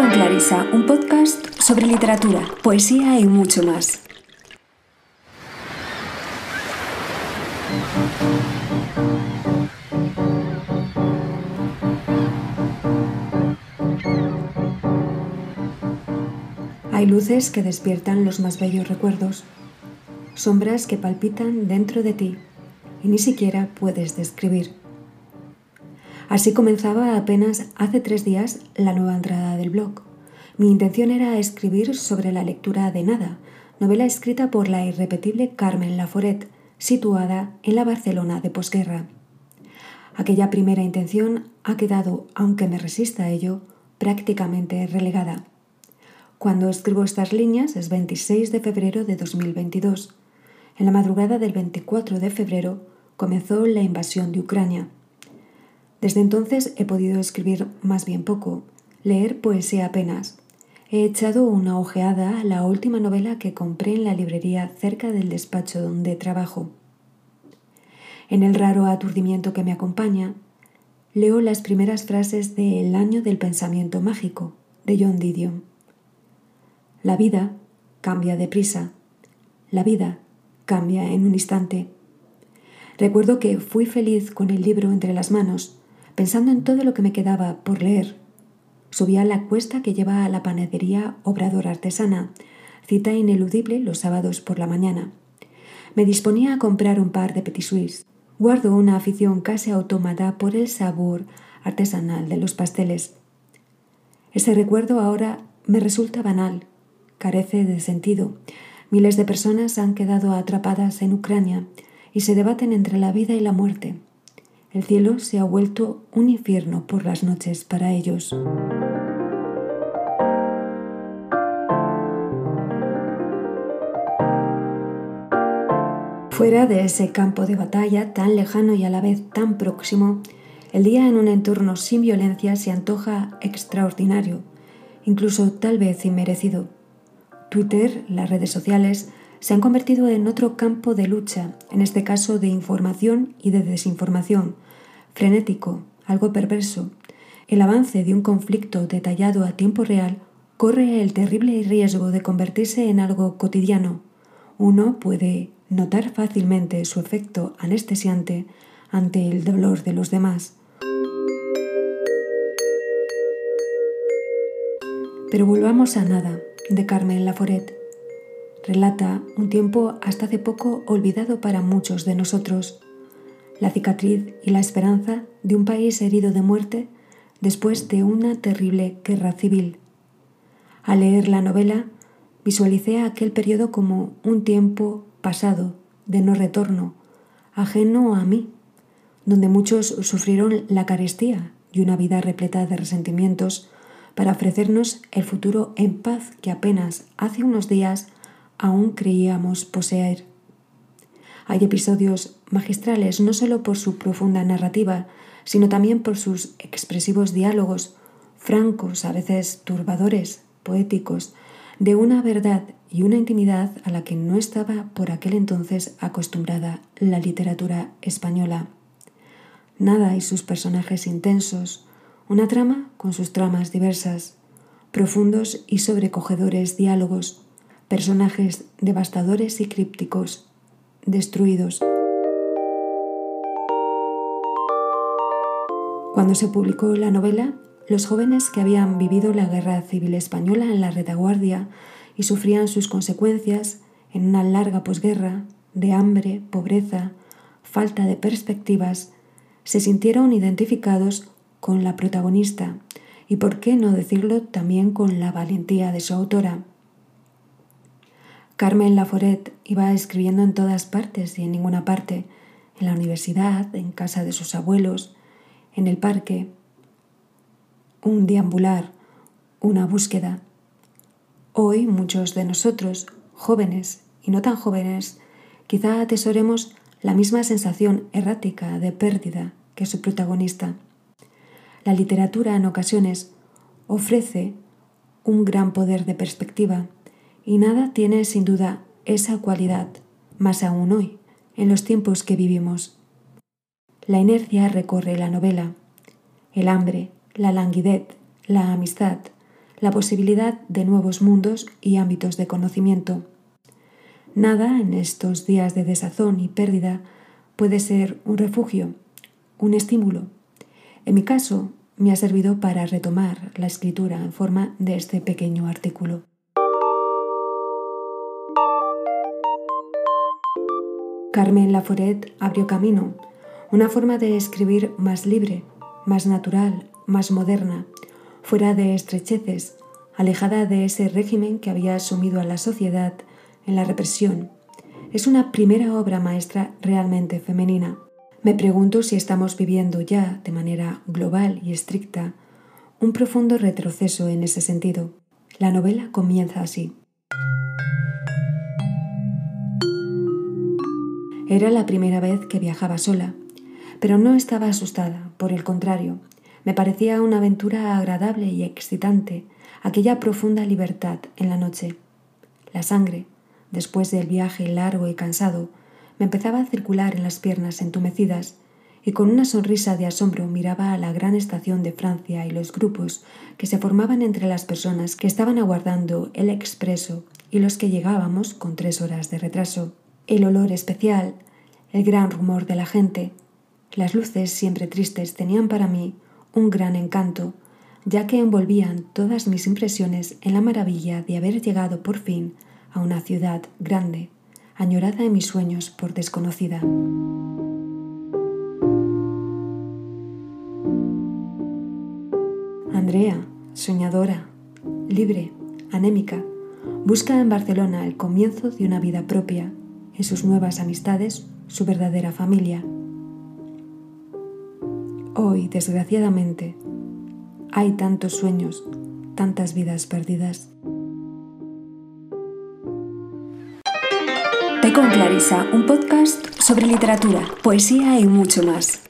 con Clarisa, un podcast sobre literatura, poesía y mucho más. Hay luces que despiertan los más bellos recuerdos, sombras que palpitan dentro de ti y ni siquiera puedes describir. Así comenzaba apenas hace tres días la nueva entrada del blog. Mi intención era escribir sobre la lectura de Nada, novela escrita por la irrepetible Carmen Laforet, situada en la Barcelona de posguerra. Aquella primera intención ha quedado, aunque me resista a ello, prácticamente relegada. Cuando escribo estas líneas es 26 de febrero de 2022. En la madrugada del 24 de febrero comenzó la invasión de Ucrania. Desde entonces he podido escribir más bien poco, leer poesía apenas. He echado una ojeada a la última novela que compré en la librería cerca del despacho donde trabajo. En el raro aturdimiento que me acompaña, leo las primeras frases de El año del pensamiento mágico de John Didion. La vida cambia deprisa. La vida cambia en un instante. Recuerdo que fui feliz con el libro entre las manos pensando en todo lo que me quedaba por leer. Subí a la cuesta que lleva a la panadería Obrador Artesana, cita ineludible los sábados por la mañana. Me disponía a comprar un par de petit suisse. Guardo una afición casi autómata por el sabor artesanal de los pasteles. Ese recuerdo ahora me resulta banal, carece de sentido. Miles de personas han quedado atrapadas en Ucrania y se debaten entre la vida y la muerte. El cielo se ha vuelto un infierno por las noches para ellos. Fuera de ese campo de batalla tan lejano y a la vez tan próximo, el día en un entorno sin violencia se antoja extraordinario, incluso tal vez inmerecido. Twitter, las redes sociales, se han convertido en otro campo de lucha, en este caso de información y de desinformación, frenético, algo perverso. El avance de un conflicto detallado a tiempo real corre el terrible riesgo de convertirse en algo cotidiano. Uno puede notar fácilmente su efecto anestesiante ante el dolor de los demás. Pero volvamos a nada, de Carmen Laforet relata un tiempo hasta hace poco olvidado para muchos de nosotros, la cicatriz y la esperanza de un país herido de muerte después de una terrible guerra civil. Al leer la novela, visualicé aquel periodo como un tiempo pasado, de no retorno, ajeno a mí, donde muchos sufrieron la carestía y una vida repleta de resentimientos para ofrecernos el futuro en paz que apenas hace unos días aún creíamos poseer. Hay episodios magistrales no solo por su profunda narrativa, sino también por sus expresivos diálogos, francos, a veces turbadores, poéticos, de una verdad y una intimidad a la que no estaba por aquel entonces acostumbrada la literatura española. Nada y sus personajes intensos, una trama con sus tramas diversas, profundos y sobrecogedores diálogos, personajes devastadores y crípticos, destruidos. Cuando se publicó la novela, los jóvenes que habían vivido la guerra civil española en la retaguardia y sufrían sus consecuencias en una larga posguerra de hambre, pobreza, falta de perspectivas, se sintieron identificados con la protagonista y, por qué no decirlo, también con la valentía de su autora. Carmen Laforet iba escribiendo en todas partes y en ninguna parte, en la universidad, en casa de sus abuelos, en el parque. Un deambular, una búsqueda. Hoy muchos de nosotros, jóvenes y no tan jóvenes, quizá atesoremos la misma sensación errática de pérdida que su protagonista. La literatura en ocasiones ofrece un gran poder de perspectiva y nada tiene sin duda esa cualidad, más aún hoy, en los tiempos que vivimos. La inercia recorre la novela. El hambre, la languidez, la amistad, la posibilidad de nuevos mundos y ámbitos de conocimiento. Nada en estos días de desazón y pérdida puede ser un refugio, un estímulo. En mi caso, me ha servido para retomar la escritura en forma de este pequeño artículo. Carmen Laforet abrió camino, una forma de escribir más libre, más natural, más moderna, fuera de estrecheces, alejada de ese régimen que había asumido a la sociedad en la represión. Es una primera obra maestra realmente femenina. Me pregunto si estamos viviendo ya, de manera global y estricta, un profundo retroceso en ese sentido. La novela comienza así. Era la primera vez que viajaba sola, pero no estaba asustada, por el contrario, me parecía una aventura agradable y excitante, aquella profunda libertad en la noche. La sangre, después del viaje largo y cansado, me empezaba a circular en las piernas entumecidas y con una sonrisa de asombro miraba a la gran estación de Francia y los grupos que se formaban entre las personas que estaban aguardando el expreso y los que llegábamos con tres horas de retraso. El olor especial, el gran rumor de la gente, las luces siempre tristes tenían para mí un gran encanto, ya que envolvían todas mis impresiones en la maravilla de haber llegado por fin a una ciudad grande, añorada en mis sueños por desconocida. Andrea, soñadora, libre, anémica, busca en Barcelona el comienzo de una vida propia, en sus nuevas amistades, su verdadera familia. Hoy, desgraciadamente, hay tantos sueños, tantas vidas perdidas. Te con Clarisa, un podcast sobre literatura, poesía y mucho más.